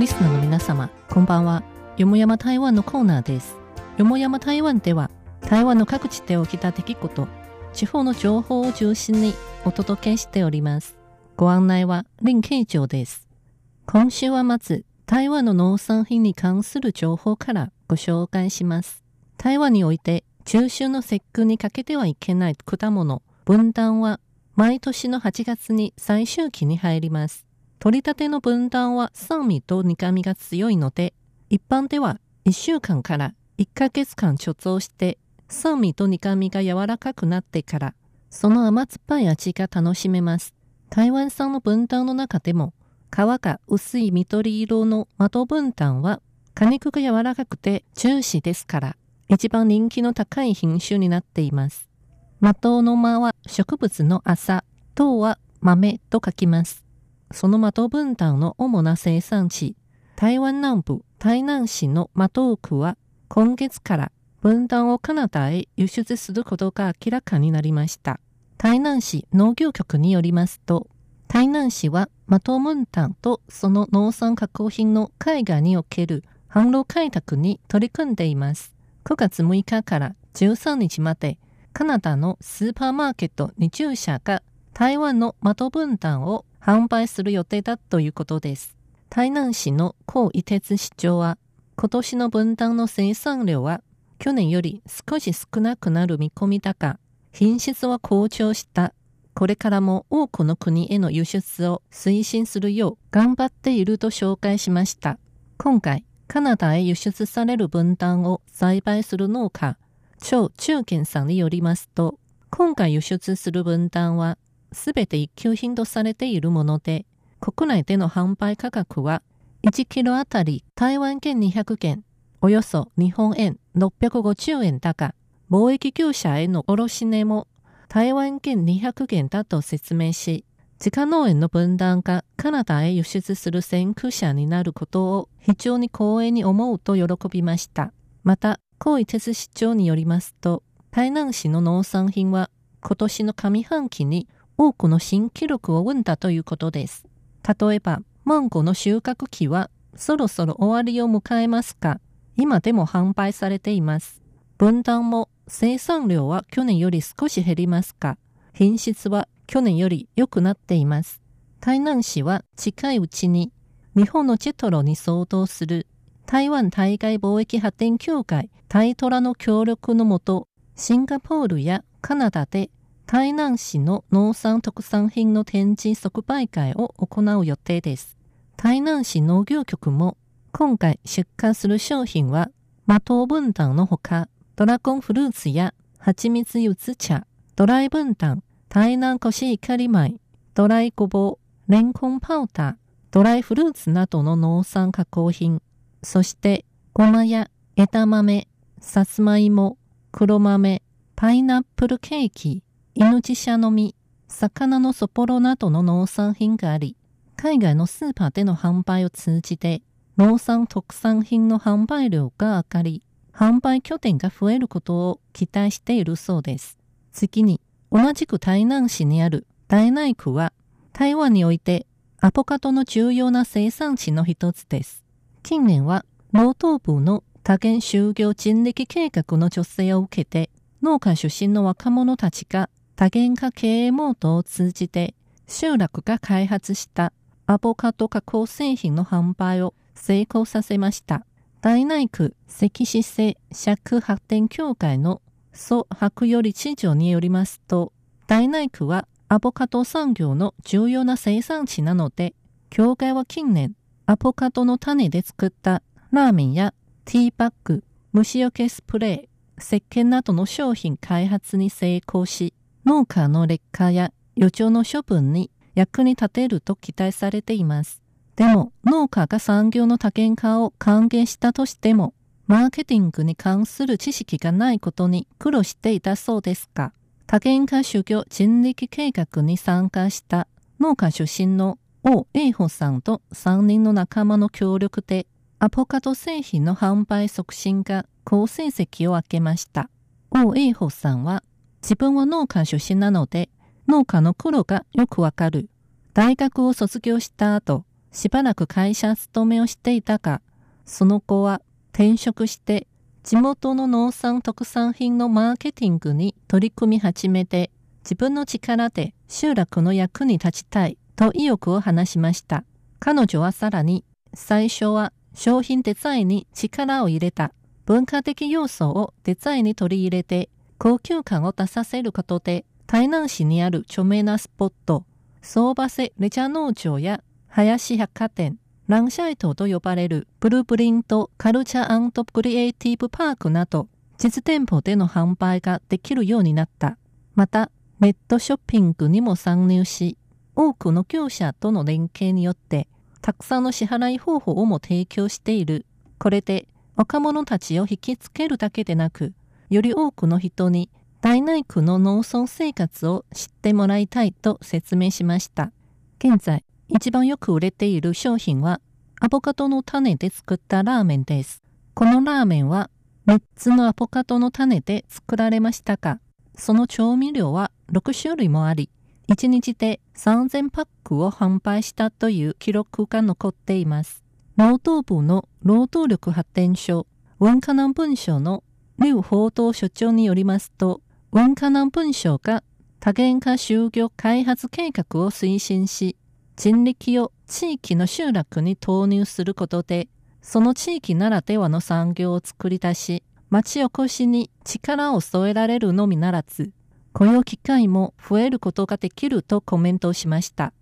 リスナーの皆様、こんばんは。よもやま台湾のコーナーです。よもやま台湾では、台湾の各地で起きた出来事、地方の情報を中心にお届けしております。ご案内は林慶長です。今週はまず、台湾の農産品に関する情報からご紹介します。台湾において、中秋の節句にかけてはいけない果物、分断は毎年の8月に最終期に入ります。取り立ての分断は酸味と苦味が強いので、一般では1週間から1ヶ月間貯蔵して、酸味と苦味が柔らかくなってから、その甘酸っぱい味が楽しめます。台湾産の分担の中でも、皮が薄い緑色の的分担は、果肉が柔らかくてジューシーですから、一番人気の高い品種になっています。的の間は植物の麻、糖は豆と書きます。その的分担の主な生産地、台湾南部台南市の的区は今月から分担をカナダへ輸出することが明らかになりました。台南市農業局によりますと、台南市は的分担とその農産加工品の海外における販路開拓に取り組んでいます。9月6日から13日まで、カナダのスーパーマーケット20社が台湾の的分担を販売する予定だということです。台南市の高伊鉄市長は、今年の分担の生産量は去年より少し少なくなる見込みだが、品質は好調した。これからも多くの国への輸出を推進するよう頑張っていると紹介しました。今回、カナダへ輸出される分担を栽培する農家、超中堅さんによりますと、今回輸出する分担はすべて一級品とされているもので、国内での販売価格は1キロあたり台湾券200元、およそ日本円650円だが、貿易業者への卸値も台湾券200元だと説明し、自家農園の分断がカナダへ輸出する先駆者になることを非常に光栄に思うと喜びました。また、高井鉄市長によりますと、台南市の農産品は今年の上半期に多くの新記録を生んだということです。例えば、マンゴーの収穫期はそろそろ終わりを迎えますが、今でも販売されています。分断も生産量は去年より少し減りますが、品質は去年より良くなっています。台南市は近いうちに日本のチェトロに相当する台湾対外貿易発展協会タイトラの協力のもと、シンガポールやカナダで台南市の農産特産品の展示即売会を行う予定です。台南市農業局も今回出荷する商品は的分担のほかドラゴンフルーツや蜂蜜ゆず茶、ドライ分担、台南コシヒカリ米、ドライごぼう、レンコンパウダー、ドライフルーツなどの農産加工品、そしてごまや枝豆、さつまいも、黒豆、パイナップルケーキ、命車の実、魚のそぼろなどの農産品があり、海外のスーパーでの販売を通じて、農産特産品の販売量が上がり、販売拠点が増えることを期待しているそうです。次に、同じく台南市にある大内区は、台湾においてアボカドの重要な生産地の一つです。近年は、農東部の多元就業人力計画の助成を受けて、農家出身の若者たちが多元化経営モードを通じて集落が開発したアボカド加工製品の販売を成功させました。大内区関市制借発展協会の蘇白頼知事によりますと、大内区はアボカド産業の重要な生産地なので、協会は近年アボカドの種で作ったラーメンやティーバッグ、虫除けスプレー、石鹸などの商品開発に成功し、農家の劣化や予兆の処分に役に立てると期待されています。でも農家が産業の多元化を歓迎したとしても、マーケティングに関する知識がないことに苦労していたそうですが、多元化修行人力計画に参加した農家出身の王英穂さんと3人の仲間の協力で、アボカド製品の販売促進が好成績を上げました。王英穂さんは、自分は農家出身なので、農家の苦労がよくわかる。大学を卒業した後、しばらく会社勤めをしていたが、その後は転職して地元の農産特産品のマーケティングに取り組み始めて、自分の力で集落の役に立ちたいと意欲を話しました。彼女はさらに、最初は商品デザインに力を入れた文化的要素をデザインに取り入れて、高級感を出させることで、台南市にある著名なスポット、相場瀬レジャー農場や林百貨店、ランシャイトと呼ばれるブループリントカルチャークリエイティブパークなど実店舗での販売ができるようになった。また、ネットショッピングにも参入し、多くの業者との連携によって、たくさんの支払い方法をも提供している。これで若者たちを引きつけるだけでなく、より多くの人に大内区の農村生活を知ってもらいたいと説明しました。現在、一番よく売れている商品は、アボカドの種で作ったラーメンです。このラーメンは3つのアボカドの種で作られましたが、その調味料は6種類もあり、1日で3000パックを販売したという記録が残っています。労働部の労働力発展所文化南文書の劉報道所長によりますと、文化南文書が多元化就業開発計画を推進し、人力を地域の集落に投入することで、その地域ならではの産業を作り出し、町おこしに力を添えられるのみならず、雇用機会も増えることができるとコメントしました。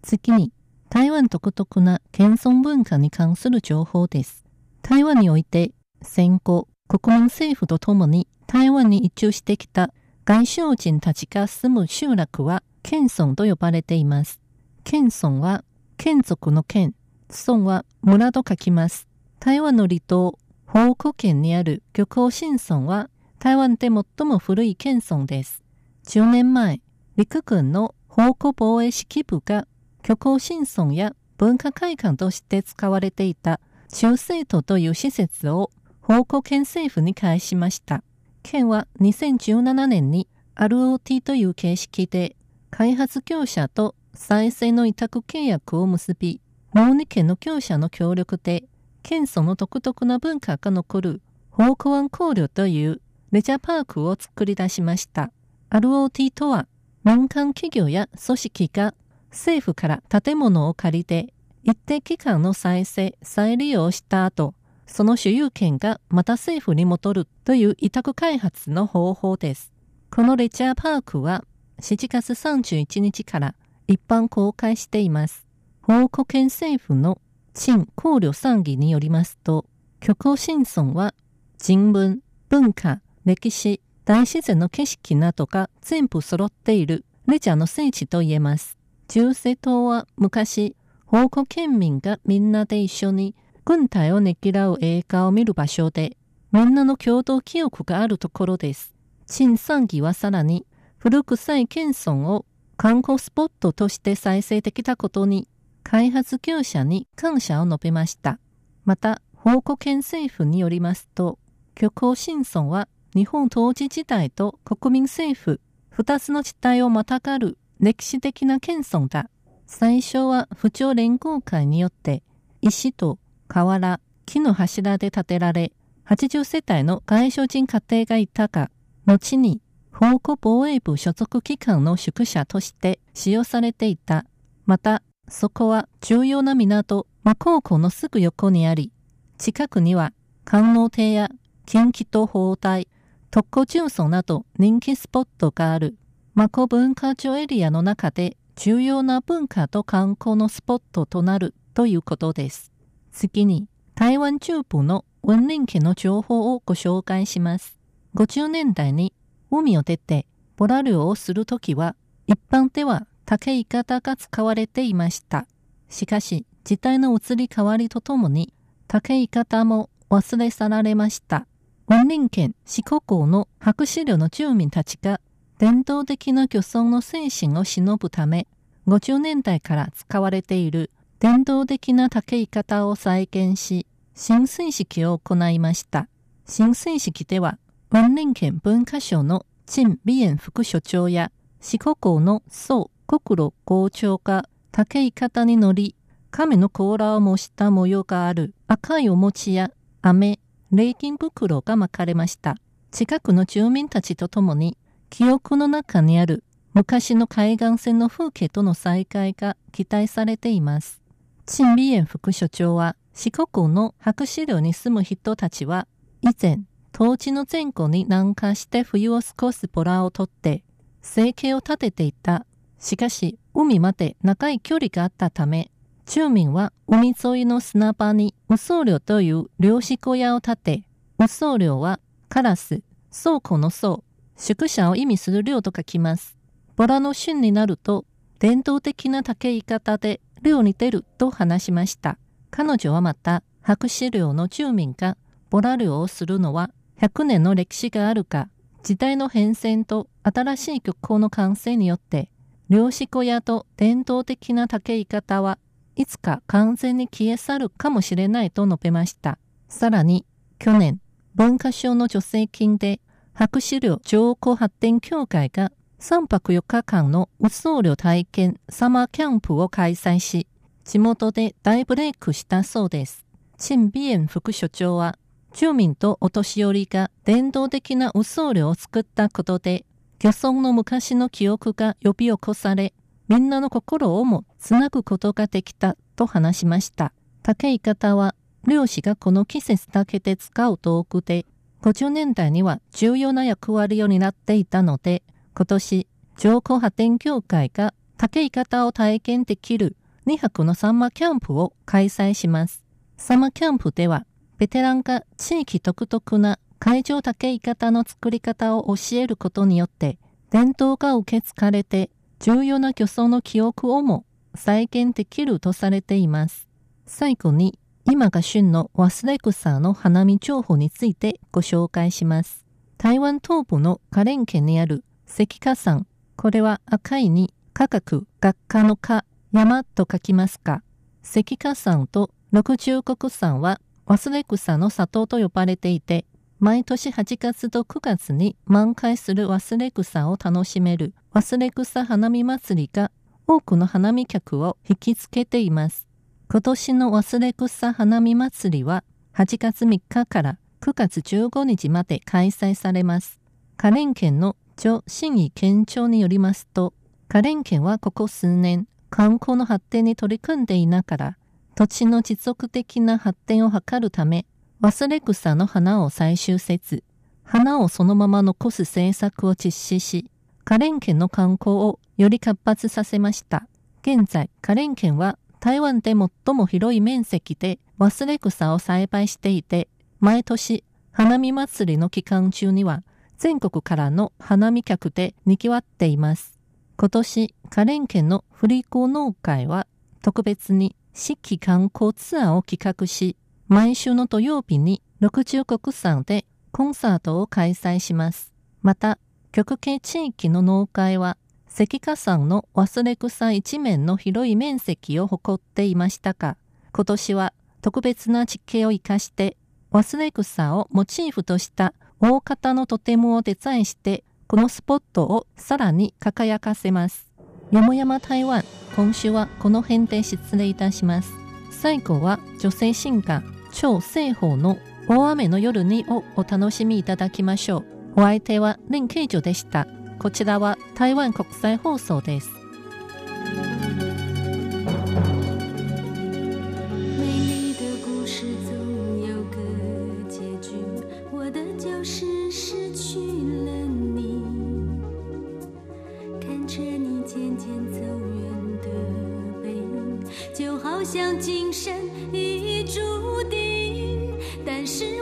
次に、台湾独特な謙遜文化に関する情報です。台湾において、戦後、国民政府とともに台湾に移住してきた外省人たちが住む集落は謙遜と呼ばれています。県村は県族の県、村は村と書きます。台湾の離島、宝庫県にある漁港新村は台湾で最も古い県村です。10年前、陸軍の宝庫防衛指揮部が漁港新村や文化会館として使われていた中生徒という施設を宝庫県政府に返しました。県は2017年に ROT という形式で開発業者と再生の委託契約を結び、もう2県の業者の協力で、県その独特な文化が残る、宝庫湾考慮というレジャーパークを作り出しました。ROT とは、民間企業や組織が政府から建物を借りて、一定期間の再生、再利用した後、その所有権がまた政府に戻るという委託開発の方法です。このレジャーパークは7月31日から一般公開しています。法庫県政府の陳考慮参議によりますと、虚構新村は人文、文化、歴史、大自然の景色などが全部揃っているレジャーの聖地と言えます。中世島は昔、宝庫県民がみんなで一緒に軍隊をねぎらう映画を見る場所で、みんなの共同記憶があるところです。陳参議はさらに、古臭い県村を観光スポットとして再生できたことに開発業者に感謝を述べました。また、宝庫県政府によりますと、虚構新村は日本統治時代と国民政府、二つの時代をまたがる歴史的な県村だ。最初は府庁連合会によって石と瓦、木の柱で建てられ、80世帯の外所人家庭がいたが、後に宝庫防衛部所属機関の宿舎として使用されていた。また、そこは重要な港、魔高校のすぐ横にあり、近くには観音亭や近畿と砲台、特攻重曹など人気スポットがある。魔コ文化庁エリアの中で重要な文化と観光のスポットとなるということです。次に、台湾中部の雲林家の情報をご紹介します。50年代に海を出てボラ漁をするときは、一般では竹いかだが使われていました。しかし、時代の移り変わりとともに、竹いかだも忘れ去られました。雲林県四国港の博士寮の住民たちが、伝統的な漁村の精神を忍ぶため、50年代から使われている伝統的な竹いかだを再現し、浸水式を行いました。浸水式では、雲林県文化省の陳美燕副所長や四国港の宋国路校長が竹い方に乗り、亀の甲羅を模した模様がある赤いお餅や飴、礼金袋が巻かれました。近くの住民たちと共に、記憶の中にある昔の海岸線の風景との再会が期待されています。陳美園副所長は、四国の博士寮に住む人たちは、以前、当地の前後に南下して冬を過ごすボラを取って、生計を立てていた。しかし、海まで長い距離があったため、住民は海沿いの砂場にウソ漁という漁師小屋を建て、ウソ漁はカラス、倉庫の倉、宿舎を意味する漁と書きます。ボラの旬になると、伝統的な竹い方で漁に出ると話しました。彼女はまた、博士寮の住民がボラ漁をするのは100年の歴史があるか、時代の変遷と新しい漁港の完成によって、漁師小屋と伝統的な竹い方はいつか完全に消え去るかもしれないと述べました。さらに、去年、文化省の助成金で博士寮情報発展協会が3泊4日間のう送料体験サマーキャンプを開催し、地元で大ブレイクしたそうです。陳美園副所長は、住民とお年寄りが伝統的なう送料を作ったことで、漁村の昔の記憶が呼び起こされ、みんなの心をもつなぐことができたと話しました。竹井方は、漁師がこの季節だけで使う道具で、50年代には重要な役割を担っていたので、今年、情報発展協会が竹い方を体験できる2泊のサンマキャンプを開催します。サンマキャンプでは、ベテランが地域独特な海上竹い方の作り方を教えることによって、伝統が受け継がれて、重要な漁村の記憶をも再現できるとされています。最後に、今が旬の忘れ草の花見情報についてご紹介します。台湾東部の花蓮県にある石化山。これは赤いに科学、学科の科、山と書きますか？石化山と六十国山は忘れ草の里と呼ばれていて、毎年8月と9月に満開する忘れ草を楽しめる忘れ草花見祭りが多くの花見客を引きつけています。今年の忘れ草花見祭りは8月3日から9月15日まで開催されます。カレン県の著新義県庁によりますと、カレン県はここ数年、観光の発展に取り組んでいながら、土地の持続的な発展を図るため、忘れ草の花を採集せず、花をそのまま残す政策を実施し、カレン県の観光をより活発させました。現在、カレン県は台湾で最も広い面積で忘れ草を栽培していて、毎年花見祭りの期間中には全国からの花見客で賑わっています。今年、カレン県の振り子農会は特別に四季観光ツアーを企画し、毎週の土曜日に60国産でコンサートを開催します。また、極系地域の農会は石化山の忘れ草一面の広い面積を誇っていましたが、今年は特別な地形を生かして忘れ草をモチーフとした大型のトテムをデザインしてこのスポットをさらに輝かせます。よもやま台湾、今週はこの辺で失礼いたします。最後は女性シンガー、超西方の大雨の夜にをお楽しみいただきましょう。お相手は林慶女でした。こちらは台湾国際放送です。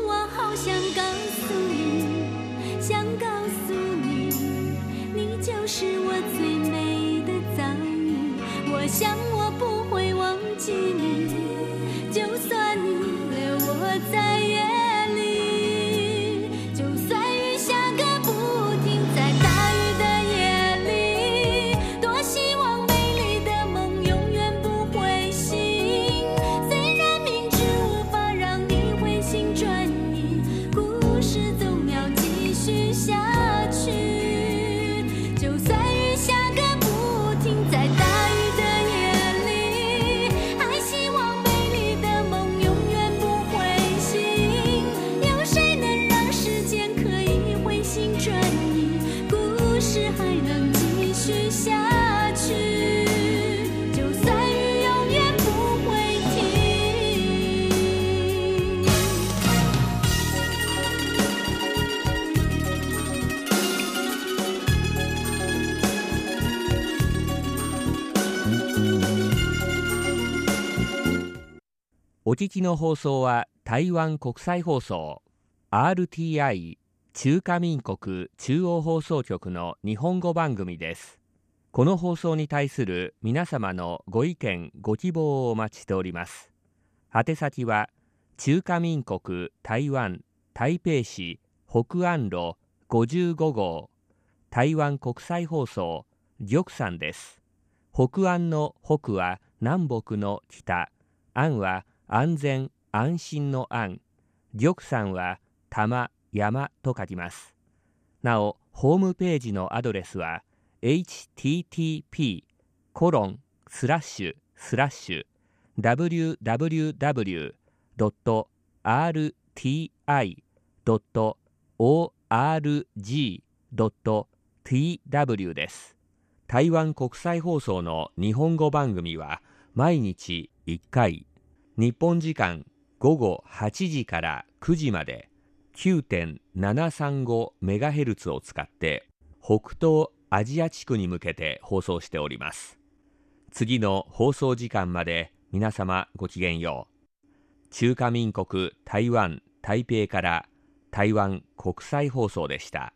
我好想告诉你想告诉你你就是我最美的造影我想聞きの放送は台湾国際放送 RTI 中華民国中央放送局の日本語番組です。この放送に対する皆様のご意見ご希望をお待ちしております。宛先は中華民国台湾台北市北安路55号台湾国際放送玉山です。北安の北は南北の北安は安全安心の安。玉山は玉山と書きます。なおホームページのアドレスは http コロンスラッシュスラッシュ www.rti.org.tw です。台湾国際放送の日本語番組は毎日1回。日本時間午後8時から9時まで 9.735MHz を使って北東アジア地区に向けて放送しております次の放送時間まで皆様ごきげんよう中華民国台湾台北から台湾国際放送でした。